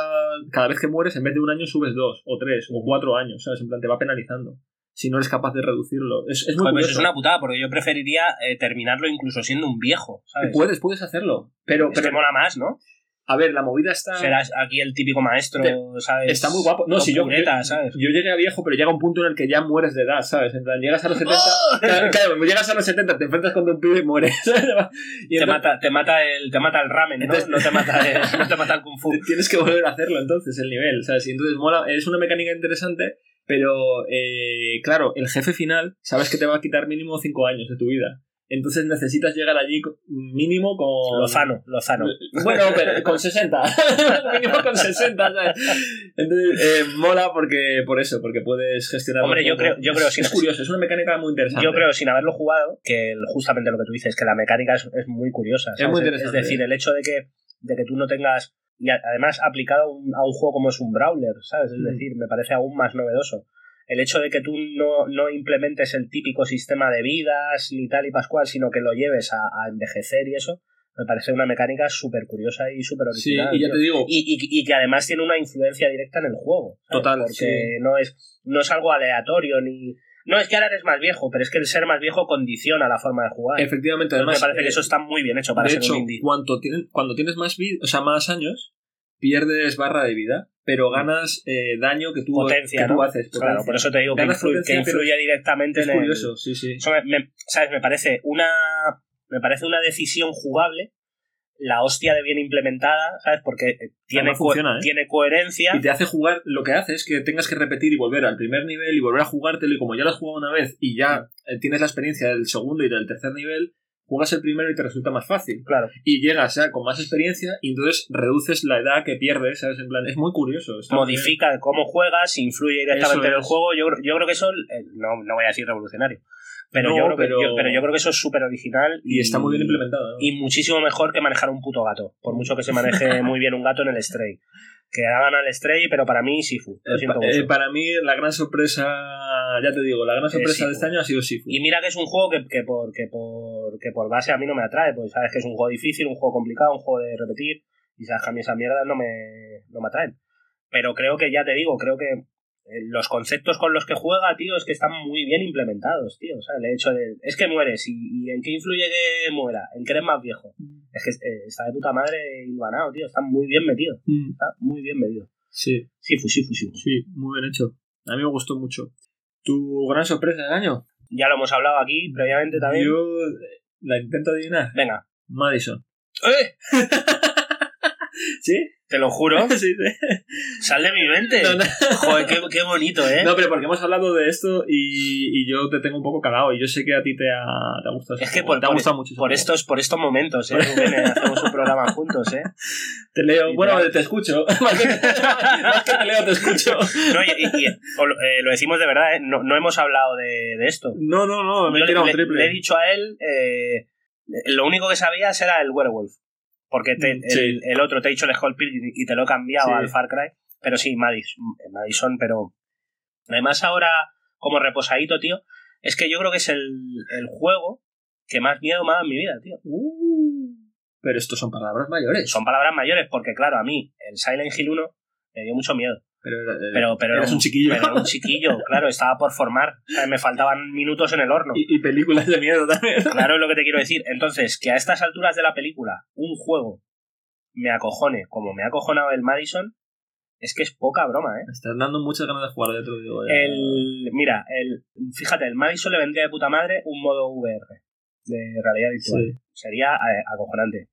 cada vez que mueres, en vez de un año subes dos, o tres, o cuatro años, ¿sabes? En plan, te va penalizando. Si no eres capaz de reducirlo. Es, es muy Joder, pues es una putada, porque yo preferiría eh, terminarlo incluso siendo un viejo, ¿sabes? Puedes, puedes hacerlo. Pero, Es que pero mola más, ¿no? A ver, la movida está. Serás aquí el típico maestro, Te- ¿sabes? Está muy guapo. No, si yo, pureta, yo, ¿sabes? yo llegué a viejo, pero llega un punto en el que ya mueres de edad, ¿sabes? En plan, llegas a los 70. (laughs) ¡Oh! Claro, claro, llegas a los 70, te enfrentas con un pibe y mueres. (laughs) Y te, entonces mata, te, mata el, te mata el ramen, ¿no? Entonces- no, te mata el, no te mata el kung fu. (laughs) tienes que volver a hacerlo entonces, el nivel, ¿sabes? Y entonces mola, es una mecánica interesante, pero eh, claro, el jefe final, sabes que te va a quitar mínimo 5 años de tu vida. Entonces necesitas llegar allí mínimo con. Lozano, Lozano. Bueno, pero (laughs) con 60. (laughs) mínimo con 60, ¿sabes? Entonces, eh, mola porque, por eso, porque puedes gestionar. Hombre, yo creo- yo creo es, sí- es curioso, es una mecánica muy interesante. Yo creo, sin haberlo jugado, que justamente lo que tú dices, que la mecánica es, es muy curiosa. Es muy interesante. Es decir, el hecho de que, de que tú no tengas. Y a- además aplicado a un, a un juego como es un brawler, ¿sabes? Es Mm. decir, me parece aún más novedoso. El hecho de que tú no, no implementes el típico sistema de vidas ni tal y pascual, sino que lo lleves a, a envejecer y eso, me parece una mecánica súper curiosa y súper Sí, original. y ya te digo, y, y- y que además tiene una influencia directa en el juego. ¿sabes? Total, Porque sí. no, es, no es algo aleatorio ni. No es que ahora eres más viejo, pero es que el ser más viejo condiciona la forma de jugar. efectivamente, además. me parece que eh, eso está muy bien hecho para de ser hecho, un indie. cuando tienes, cuando tienes más vida, o sea, más años, pierdes barra de vida, pero ganas eh, daño que tú, Potencia, que tú ¿no? haces. Claro, potencia. por eso te digo que, influye, potencia, que pero influye directamente Es en el- curioso, sí, sí. Eso me, me- ¿sabes? Me parece una. Me parece una decisión jugable, la hostia de bien implementada, ¿sabes? Porque tiene, funciona, ¿eh? tiene coherencia. Y te hace jugar, lo que hace es que tengas que repetir y volver al primer nivel y volver a jugártelo y como ya lo has jugado una vez y ya eh, tienes la experiencia del segundo y del tercer nivel, juegas el primero y te resulta más fácil. Claro. Y llegas ya con más experiencia y entonces reduces la edad que pierdes, ¿sabes? En plan, es muy curioso. bien. modifica cómo juegas, influye directamente en el juego. Yo, creo- yo creo que eso, eh, no, no voy a decir revolucionario, pero, No, yo, creo que, pero- yo- pero yo creo que eso es súper original Y está muy bien implementado. ¿no? Y muchísimo mejor que manejar un puto gato, por mucho que se maneje (laughs) muy bien un gato en el Stray. Que hagan al Stray, pero para mí Sifu. Lo Eh, siento mucho. eh, para mí la gran sorpresa, ya te digo, la gran sorpresa de este año ha sido Sifu. Y mira que es un juego que, que por, que, por, que por base a mí no me atrae, pues sabes que es un juego difícil, un juego complicado, un juego de repetir, y sabes que a mí esas mierdas no me, no me atraen. Pero creo que, ya te digo, creo que los conceptos con los que juega, tío, es que están muy bien implementados, tío. O sea, el hecho de. Es que mueres, ¿y, y en qué influye que muera? ¿En que eres más viejo? Es que eh, está de puta madre hilvanado, tío. Está muy bien metido. Mm, Está muy bien metido. Sí, Sifu, Sifu, Sifu. sí, muy bien hecho. A mí me gustó mucho. ¿Tu gran sorpresa del año? Ya lo hemos hablado aquí previamente también. Yo eh, la intento adivinar. Venga. Madison. ¡Eh! (laughs) ¿Sí? Te lo juro. (laughs) sí, sí. Sal de mi mente. No, no. Joder, qué, qué bonito, ¿eh? No, pero porque hemos hablado de esto y, y yo te tengo un poco cagado y yo sé que a ti te ha, te ha gustado. Es que por, te ha por- gustado mucho. ese por estos, por estos momentos, ¿eh? (laughs) Rubén, eh, hacemos un programa juntos, ¿eh? Te leo. Bueno, te escucho. (laughs) más, que, más que te leo, te escucho. No, y, lo, eh, lo decimos de verdad, ¿eh? No, no hemos hablado de, de esto. No, no, no, me Yo he tirado un le, triple. le he dicho a él, eh, lo único que sabías era el werewolf. Porque te- Mm, sí. el, el otro te he dicho el Skull Pilgrim y te lo he cambiado Sí. al Far Cry. Pero sí, Madison, Madison, pero además ahora, como reposadito, tío, es que yo creo que es el, el juego que más miedo me ha dado en mi vida, tío. Uh, pero estos son palabras mayores. Son palabras mayores porque, claro, a mí el Silent Hill 1 me dio mucho miedo. Pero, Pero, pero eres era un chiquillo. Pero era un (laughs) chiquillo, claro, estaba por formar. O sea, me faltaban minutos en el horno. Y, y películas de miedo también. (laughs) Claro es lo que te quiero decir. Entonces, que a estas alturas de la película un juego me acojone como me ha acojonado el Madison, es que es poca broma, ¿eh? Me estás dando muchas ganas de jugar de otro digo, ya. El, mira, el, fíjate, el Madison le vendría de puta madre un modo VR de realidad virtual. Sí. Sería eh, acojonante.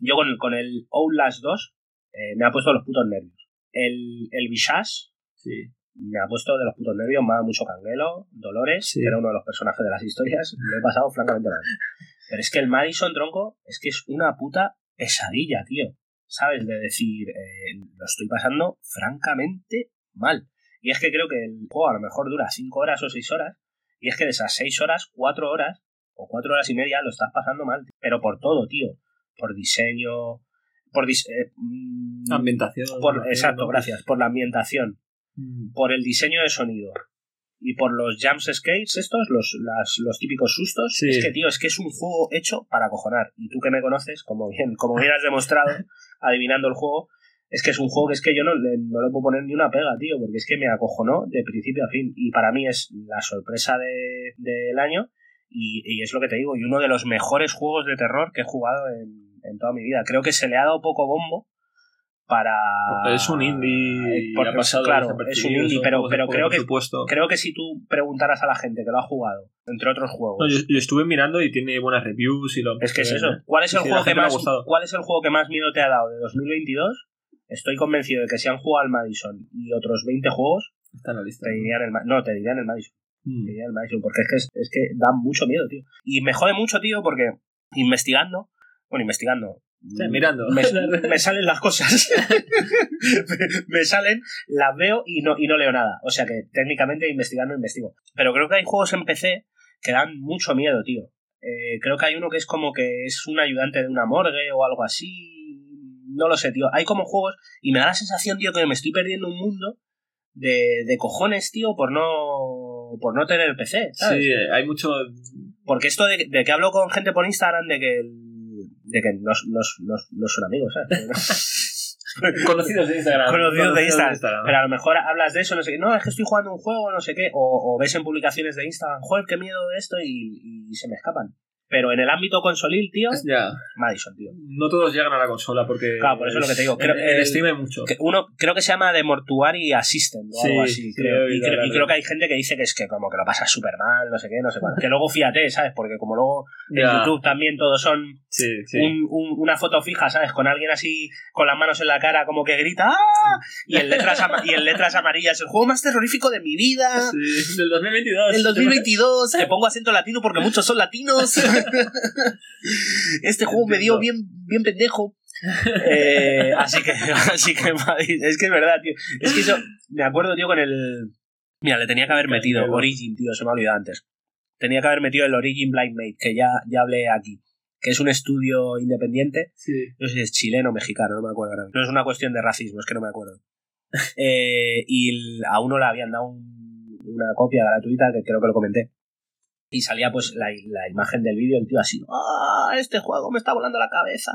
Yo con, con el Outlast 2 eh, me ha puesto los putos nervios. El, el Visage Sí. me ha puesto de los putos nervios, me ha dado mucho canguelo, Dolores, Sí. que era uno de los personajes de las historias, lo he pasado francamente mal. Pero es que el Madison, tronco, es que es una puta pesadilla, tío. ¿Sabes? De decir, eh, lo estoy pasando francamente mal. Y es que creo que el juego a lo mejor dura 5 horas o 6 horas, y es que de esas 6 horas, 4 horas o 4 horas y media lo estás pasando mal. Pero por todo, tío. Por diseño, por... dis- eh, mm, Ambientación. por- exacto, gracias. Por la ambientación Mm. por el diseño de sonido y por los jump scares estos, los, las- los típicos sustos, Sí. es que, tío, es que es un juego hecho para acojonar. Y tú que me conoces, como bien, como bien has demostrado (laughs) adivinando el juego, es que es un juego que es que yo no le, no le puedo poner ni una pega, tío, porque es que me acojonó de principio a fin. Y para mí es la sorpresa de- del año y, y es lo que te digo, y uno de los mejores juegos de terror que he jugado en, en toda mi vida. Creo que se le ha dado poco bombo para... Es un indie. Porque, ha pasado claro, es un indie, pero, pero creo que presupuesto. creo que si tú preguntaras a la gente que lo ha jugado, entre otros juegos, No, yo, yo estuve mirando y tiene buenas reviews y lo es que es eso. ¿Cuál es el juego que más cuál es el juego que más miedo te ha dado de 2022? Estoy convencido de que si han jugado al Madison y otros 20 juegos, Está en la lista. te dirían el no, te dirían el Madison. Mm. Te dirían el Madison, porque es que, es, es que da mucho miedo, tío. Y me jode mucho, tío, porque investigando, bueno, investigando, Sí, mirando. me, (laughs) me salen las cosas. me, (laughs) me salen, las veo y no, y no leo nada. O sea que técnicamente investigando investigo. Pero creo que hay juegos en PC que dan mucho miedo, tío. Eh, creo que hay uno que es como que es un ayudante de una morgue o algo así. No lo sé, tío. Hay como juegos y me da la sensación, tío, que me estoy perdiendo un mundo de, de cojones, tío, por no por no tener PC, ¿sabes? Sí, hay mucho. Porque esto de, de que hablo con gente por Instagram de que el- de que no, no, no, no son amigos, ¿sabes? (laughs) Conocidos de Instagram. Conocidos de Instagram. Pero a lo mejor hablas de eso, no sé qué. No, es que estoy jugando un juego, no sé qué. O, o ves en publicaciones de Instagram, joder, qué miedo esto, y, y se me escapan. Pero en el ámbito consolil, tío, Ya. Madison, tío. No todos llegan a la consola porque. Claro, por eso es lo que te digo. Creo- en, el- Steam hay mucho. Que uno, creo que se llama The Mortuary Assistant o Sí, algo así, sí, creo. Y, creo, y creo que hay gente que dice que es que como que lo pasa súper mal, no sé qué, no sé cuánto. (laughs) Que luego fíjate, ¿sabes? Porque como luego en Ya. YouTube también todos son Sí, sí. un- un- una foto fija, ¿sabes? Con alguien así con las manos en la cara como que grita ¡Ah! Y en letras, ama- y en letras amarillas, el juego más terrorífico de mi vida. Sí, del 2022. El 2022, le (laughs) pongo acento latino porque muchos son latinos. (laughs) (laughs) Este juego me dio bien, bien pendejo. (laughs) Eh, así que, (laughs) así que, es que es verdad, tío. Es que eso, me acuerdo, tío, con el. Mira, le tenía que haber metido Origin, tío, se me ha olvidado antes. Tenía que haber metido el Origin Blind Mate, que ya, ya hablé aquí. Que es un estudio independiente Sí. no sé si es chileno o mexicano, no me acuerdo ahora. No es una cuestión de racismo, es que no me acuerdo. Eh, y a uno le habían dado un- una copia gratuita, que creo que lo comenté. Y salía pues la, la imagen del vídeo, el tío así, ¡ah! Este juego me está volando la cabeza.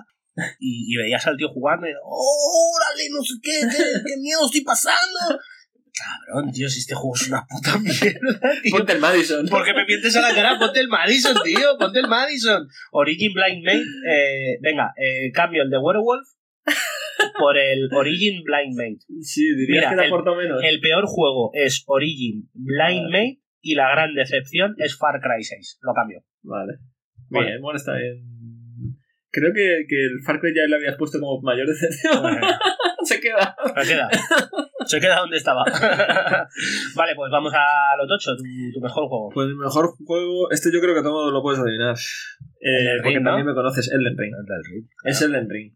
Y, y veías al tío jugando y, ¡oh, órale, no sé qué, qué, qué miedo estoy pasando! Cabrón, tío, si este juego es una puta mierda, tío. Ponte el Madison. ¿Por qué me mientes a la cara? Ponte el Madison, tío. Ponte el Madison. Origin Blind Mate. Eh, venga, eh, cambio el de Werewolf por el Origin Blind Mate. Sí, dirías Mira, que te menos. El peor juego es Origin Blind Vale. Mate y la gran decepción es Far Cry 6. Lo cambio. Vale. Vale. Bien, bueno, está bien. Creo que, que el Far Cry ya le habías puesto como mayor decepción. (laughs) Se queda. Se queda. Se queda donde estaba. (laughs) vale, pues vamos a lo tocho, tu, tu mejor juego. Pues mi mejor juego, este yo creo que todo lo puedes adivinar. Eh, Elden porque Ring, ¿no? también me conoces, Elden Ring. Es Elden Ring.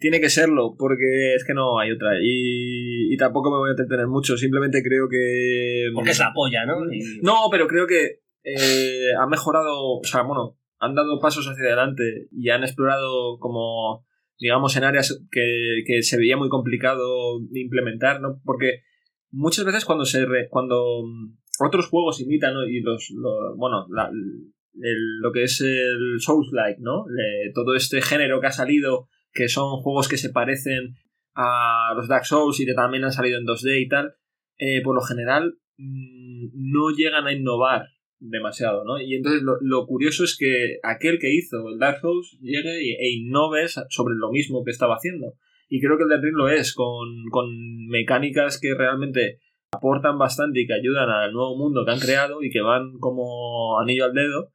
Tiene que serlo, porque es que no hay otra. Y, y tampoco me voy a entretener mucho, simplemente creo que... Porque es la polla, ¿no? Y- No, pero creo que eh, ha mejorado, o sea, bueno, han dado pasos hacia adelante y han explorado como, digamos, en áreas que, que se veía muy complicado de implementar, ¿no? Porque muchas veces cuando se re- cuando mm, otros juegos imitan ¿no? y los, lo- bueno, la- el- lo que es el Souls-like, ¿no? Le- todo este género que ha salido, que son juegos que se parecen a los Dark Souls y que también han salido en 2D y tal, eh, por lo general mm, no llegan a innovar demasiado, ¿no? Y entonces lo, lo curioso es que aquel que hizo el Dark Souls llegue e innove sobre lo mismo que estaba haciendo. Y creo que el Elden Ring lo es, con, con mecánicas que realmente aportan bastante y que ayudan al nuevo mundo que han creado y que van como anillo al dedo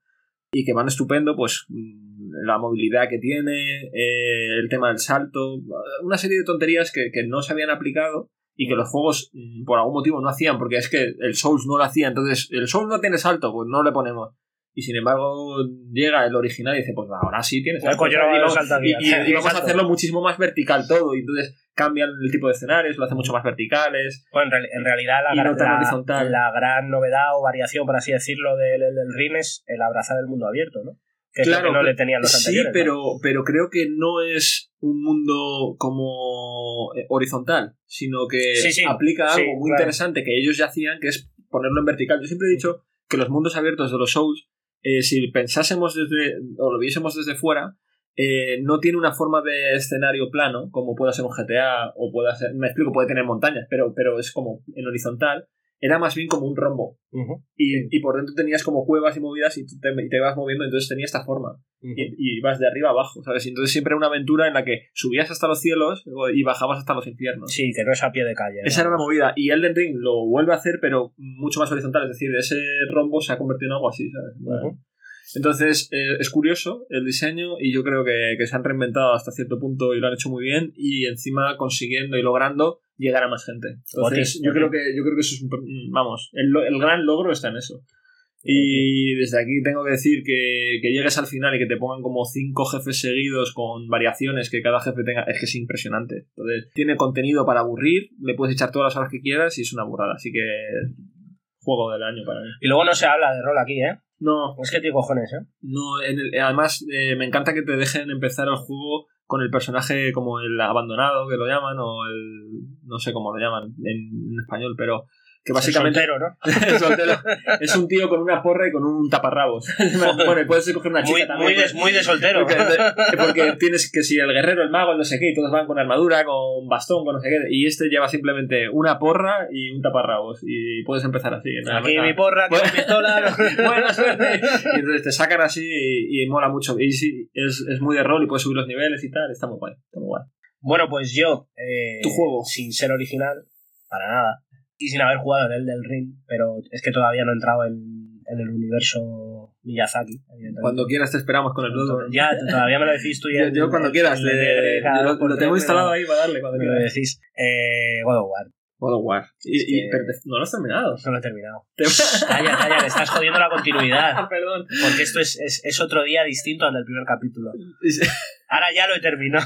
y que van estupendo, pues mm, la movilidad que tiene, eh, el tema del salto, una serie de tonterías que, que no se habían aplicado y que los juegos mm, por algún motivo no hacían, porque es que el Souls no lo hacía, entonces el Souls no tiene salto, pues no le ponemos. Y sin embargo llega el original y dice, pues ahora sí tiene salto. no y, vamos, saltar y- bien. y- y (laughs) vamos a hacerlo muchísimo más vertical todo, y entonces cambian el tipo de escenarios, lo hacen mucho más verticales. Bueno, en, real- en realidad la, no gran- tan la- horizontal. la gran novedad o variación, por así decirlo, del, del Ring es el abrazar el mundo abierto, ¿no? Que es lo que no le tenían los sí, anteriores. ¿no? pero, pero creo que no es un mundo como eh, horizontal, sino que Sí, sí, aplica sí, algo muy claro. interesante que ellos ya hacían, que es ponerlo en vertical. Yo siempre he dicho que los mundos abiertos de los Souls, eh, si pensásemos desde, o lo viésemos desde fuera, eh, no tiene una forma de escenario plano, como pueda ser un GTA, o pueda ser, me explico, puede tener montañas, pero, pero es como en horizontal. Era más bien como un rombo. Ujú. Y, y por dentro tenías como cuevas y movidas y te, y te vas moviendo, entonces tenía esta forma. y, y vas de arriba abajo, ¿sabes? Y entonces siempre era una aventura en la que subías hasta los cielos y bajabas hasta los infiernos. Sí, que no es a pie de calle. Esa era la movida. Y Elden Ring lo vuelve a hacer, pero mucho más horizontal. Es decir, ese rombo se ha convertido en algo así, ¿sabes? Entonces, eh, es curioso el diseño y yo creo que, que se han reinventado hasta cierto punto y lo han hecho muy bien y encima consiguiendo y logrando llegar a más gente. Entonces, yo creo que yo creo que eso es un, mm, vamos, el, el gran logro está en eso. Y desde aquí tengo que decir que, que llegues al final y que te pongan como cinco jefes seguidos con variaciones que cada jefe tenga, es que es impresionante. Entonces, tiene contenido para aburrir, le puedes echar todas las horas que quieras y es una burrada. Así que, juego del año para mí. Y luego no se habla de rol aquí, ¿eh? No, Es que tiene cojones, ¿eh? no, en el- además eh, me encanta que te dejen empezar el juego con el personaje como el abandonado, que lo llaman, o el... no sé cómo lo llaman en, en español, pero que básicamente... El soltero, ¿no? (laughs) soltero es un tío con una porra y con un taparrabos. (laughs) bueno, y puedes escoger una chica Muy, también. muy, de, muy de soltero. Porque, porque tienes que si el guerrero, el mago, el no sé qué, y todos van con armadura, con bastón, con no sé qué, y este lleva simplemente una porra y un taparrabos, y puedes empezar así. Aquí mi porra, mi pistola. (laughs) Buena suerte. Y entonces te sacan así y, y mola mucho. Y sí, es, es muy de rol y puedes subir los niveles y tal. Está muy guay. Está muy guay. Bueno, pues yo, eh, Tu juego. sin ser original, para nada, y sin haber jugado en el del Ring, pero es que todavía no he entrado en, en el universo Miyazaki. Cuando quieras te esperamos con el Bloodborne. Ya, todavía me lo decís tú y (laughs) Yo, yo cuando el- quieras. el de- lo, tengo instalado ahí para darle cuando me lo decís. Eh, God of War, God of War. Y, Es y- que- pero te- no lo has terminado. no lo he terminado. (laughs) Te- Calla, calla, le estás jodiendo la continuidad. (laughs) Ah, perdón. Porque esto es, es, es otro día distinto al del primer capítulo. Ahora ya lo he terminado.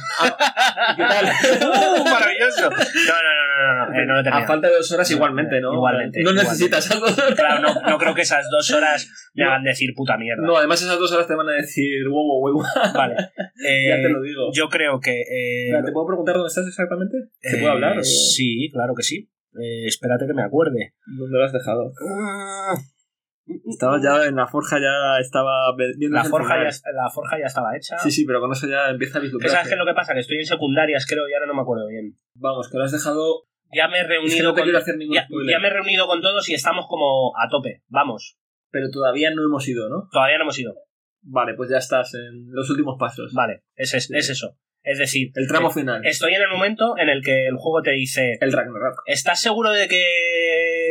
¿Qué tal? (laughs) ¡Uh, maravilloso! No, no, no, no, no, eh, no lo he A falta de dos horas igualmente, ¿no? Igualmente, No igualmente. necesitas horas. Claro, no, no creo que esas dos (laughs) horas me hagan decir puta mierda. No, además esas dos horas te van a decir wow, wow, wow. Vale. Eh, (laughs) ya te lo digo. Yo creo que. eh, ¿Te puedo preguntar dónde estás exactamente? ¿Se eh, puede hablar? o- Sí, claro que sí. Eh, espérate que me acuerde. ¿Dónde lo has dejado? Ah, Estaba ya en la forja, ya estaba viendo la, forja ya, la forja ya estaba hecha. Sí, sí, pero con eso ya empieza a vislumbrar. sabes qué es lo que pasa, que estoy en secundarias, creo, y ahora no me acuerdo bien. Vamos, que lo has dejado. Ya me he reunido Es que no te con. hacer ya, ya me he reunido con todos y estamos como a tope. Vamos. Pero todavía no hemos ido, ¿no? Todavía no hemos ido. Vale, pues ya estás en los últimos pasos. Vale, es, es, es eso. Es decir, El tramo eh, final. estoy en el momento en el que el juego te dice: El Ragnarok. ¿Estás seguro de que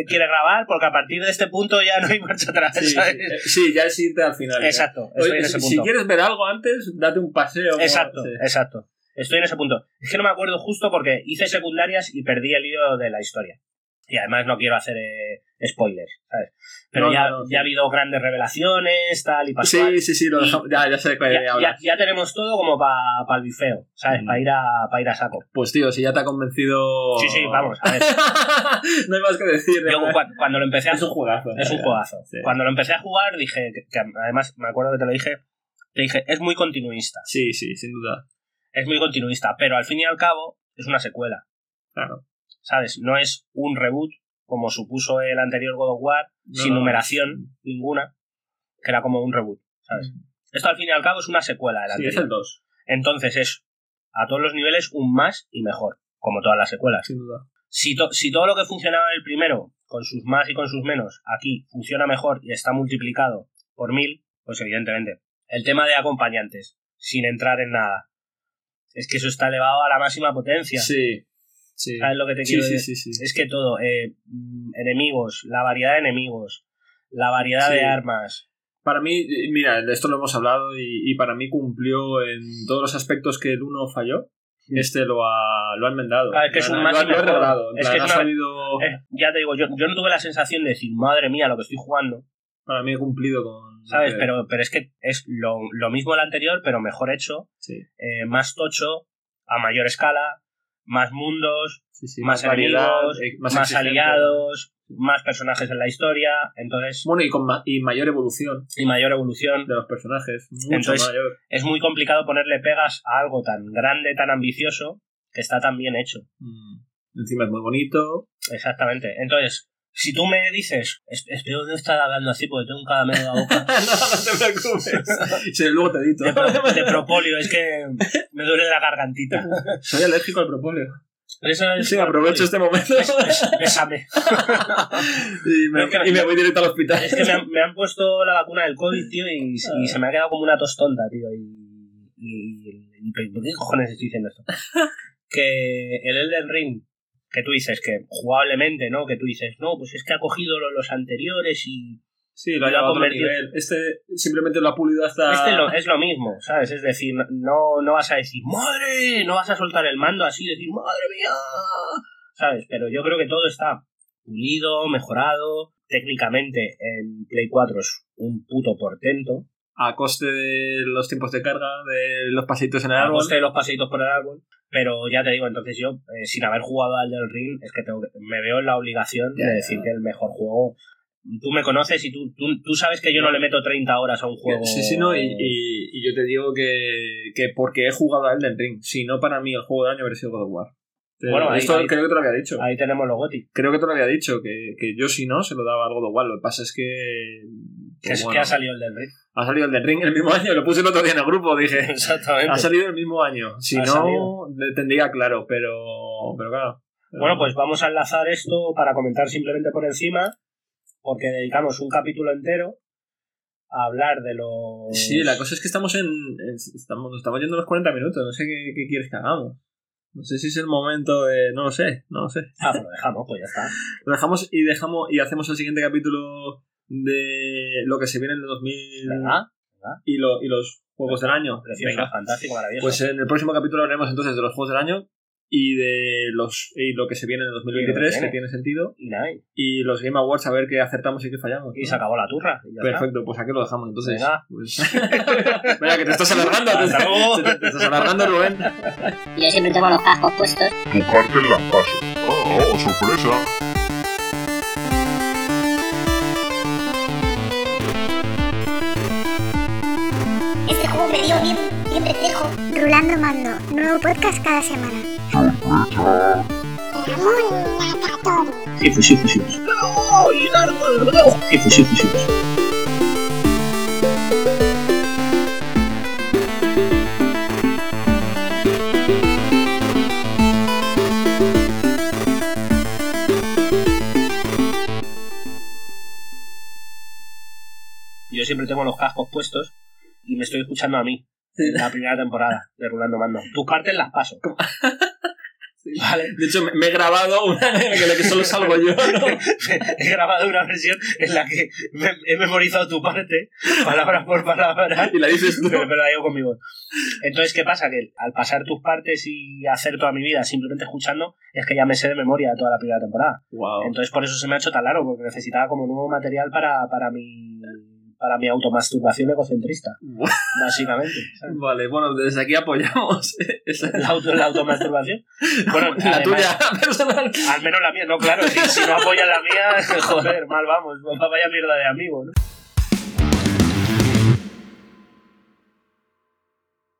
quiere grabar? Porque a partir de este punto ya no hay marcha atrás. Sí, ¿sabes? sí, eh, ya es irte al final. Exacto, estoy Oye, en ese punto. si quieres ver algo antes, date un paseo. Exacto, sí. exacto. Estoy en ese punto. Es que no me acuerdo justo porque hice secundarias y perdí el hilo de la historia. Y además no quiero hacer eh, spoilers, ¿sabes? Pero No, ya, no, ya ha habido grandes revelaciones, tal y pascual. Sí, sí, sí, lo Y- dejamos. Ya, ya sé de ya, ya, ya tenemos todo como para el bifeo, ¿sabes? Mm. Para ir, a, pa ir a saco. Pues tío, si ya te ha convencido. Sí, sí, vamos, a ver. (laughs) no hay más que decir. de Yo cu- cuando lo empecé a Es un juegazo. Es un. Sí. Cuando lo empecé a jugar dije, que, que además me acuerdo que te lo dije, te dije, es muy continuista. Sí, sí, sin duda. Es muy continuista, pero al fin y al cabo es una secuela. Claro. ¿Sabes? No es un reboot como supuso el anterior God of War, No, sin numeración ninguna, que era como un reboot. ¿Sabes? Esto al fin y al cabo es una secuela del Sí, anterior. es el 2, Entonces es a todos los niveles un más y mejor, como todas las secuelas. sin duda. Si, to- si todo lo que funcionaba en el primero, con sus más y con sus menos, aquí funciona mejor y está multiplicado por mil, pues evidentemente. El tema de acompañantes, sin entrar en nada. Es que eso está elevado a la máxima potencia. Sí, sí. ¿Sabes lo que te quiero sí, decir? sí, sí. Es que todo, eh, mm, enemigos, la variedad de enemigos, la variedad de armas. Para mí, eh, mira, de esto lo hemos hablado y, y para mí cumplió en todos los aspectos que el uno falló. Este lo ha, lo ha enmendado. Ah, es que es un más lo regalado. Es que es ha una- sabido. Eh, ya te digo, yo, yo no tuve la sensación de decir, madre mía, lo que estoy jugando, Para mí he cumplido con. ¿sabes? Pero, pero es que es lo, lo mismo el anterior, pero mejor hecho, Sí, eh, más tocho, a mayor escala, más mundos, sí, sí, más, variedad, enemigos, eh, más, aliados, más personajes en la historia, entonces, Bueno, y, con ma- y mayor evolución y mayor evolución. de los personajes. Mucho Entonces- mayor. Es muy complicado ponerle pegas a algo tan grande, tan ambicioso, que está tan bien hecho. Mm. Encima es muy bonito. Exactamente. Entonces, si tú me dices, "Es- espero no estar hablando así porque tengo un caramelo en la boca. (laughs) no, no te preocupes. (laughs) Sí, luego te edito. De, pro- de propóleo, es que me duele la gargantita. Soy alérgico al propóleo. Eso es- Sí, aprovecho este momento Bésame. (laughs) y me, Es que- y me voy directo al hospital. Es que me han, me han puesto la vacuna del COVID, tío, y, y se me ha quedado como una tostonda, tío. Y, y, y- y- ¿Por qué cojones estoy diciendo esto? Que el Elden Ring, que tú dices que jugablemente, ¿no? Que tú dices, no, pues es que ha cogido lo- los anteriores y. Sí, lo ha llevado a otro convertido. nivel. Este simplemente lo ha pulido hasta... Este lo- es lo mismo, ¿sabes? Es decir, no, no vas a decir, ¡madre! No vas a soltar el mando así, decir, ¡madre mía! ¿Sabes? Pero yo creo que todo está pulido, mejorado. Técnicamente en Play 4 es un puto portento. A coste de los tiempos de carga, de los pasitos en el a árbol. coste de los paseitos por el árbol. Pero ya te digo, entonces yo, eh, sin haber jugado al del Ring, es que, tengo que- me veo en la obligación Ya, de ya. decir que el mejor juego. Tú me conoces y tú, tú, tú sabes que yo no le meto 30 horas a un juego. Sí, sí, no, y, y- y yo te digo que, que porque he jugado a Elden Ring, si no para mí el juego del año habría sido God of War. Te- Bueno, ahí- Esto ahí- creo que te lo había dicho. Ahí tenemos los GOTI. Creo que te lo había dicho, que, que yo si no se lo daba al God of War. Lo que pasa es que... Pues es bueno, que ha salido el del Ring. ha salido Elden Ring el mismo año, lo puse el otro día en el grupo, dije... (laughs) Exactamente. Ha salido el mismo año. Si Ha no, salido. le tendría claro, pero, pero claro. Bueno, pues vamos a enlazar esto para comentar simplemente por encima, porque dedicamos un capítulo entero a hablar de los. Sí, la cosa es que estamos en. en- estamos, nos estamos yendo los 40 minutos. No sé qué, qué quieres que hagamos. No sé si es el momento de. No lo sé, no lo sé. Ah, pues lo dejamos, pues ya está. (laughs) Lo dejamos y dejamos y hacemos el siguiente capítulo de lo que se viene en el 2000 ¿Verdad? y, lo, y los juegos del año. Precioso, Venga. fantástico, maravilloso. Pues en el próximo capítulo hablaremos entonces de los juegos del año y de los y lo que se viene en el 2023, viene. que tiene sentido, y los Game Awards a ver qué acertamos y qué fallamos. y ¿no? se acabó la turra. está. Perfecto, pues aquí lo dejamos entonces. Venga. Pues- (laughs) Venga, que te estás alargando. te, te- te estás alargando, Rubén. Yo siempre tengo los cascos puestos. Tu cartel las paso. ¡Oh, oh, sorpresa! Este juego me dio bien, Rulando Mando, nuevo podcast cada semana. Yo siempre tengo los cascos puestos y me estoy escuchando a mí. La primera temporada de Rulando Mando. Tus cartas las paso. (laughs) Vale. De hecho, me, he grabado una en la que solo salgo yo, (laughs) ¿no? he grabado una versión en la que me- he memorizado tu parte, palabra por palabra, (laughs) Y la dices tú. pero, pero la digo con mi voz. Entonces, ¿qué pasa? Que al pasar tus partes y hacer toda mi vida simplemente escuchando, es que ya me sé de memoria toda la primera temporada. Wow. Entonces, por eso se me ha hecho tan largo, porque necesitaba como nuevo material para, para mi para mi automasturbación egocentrista, básicamente. (laughs) ¿sabes? Vale, bueno, desde aquí apoyamos (laughs) esa, La, auto, la automasturbación. (laughs) Bueno, la además- tuya personal. Al menos la mía, no, claro, si, si no apoyan la mía, joder, mal vamos, vaya mierda de amigo, ¿no?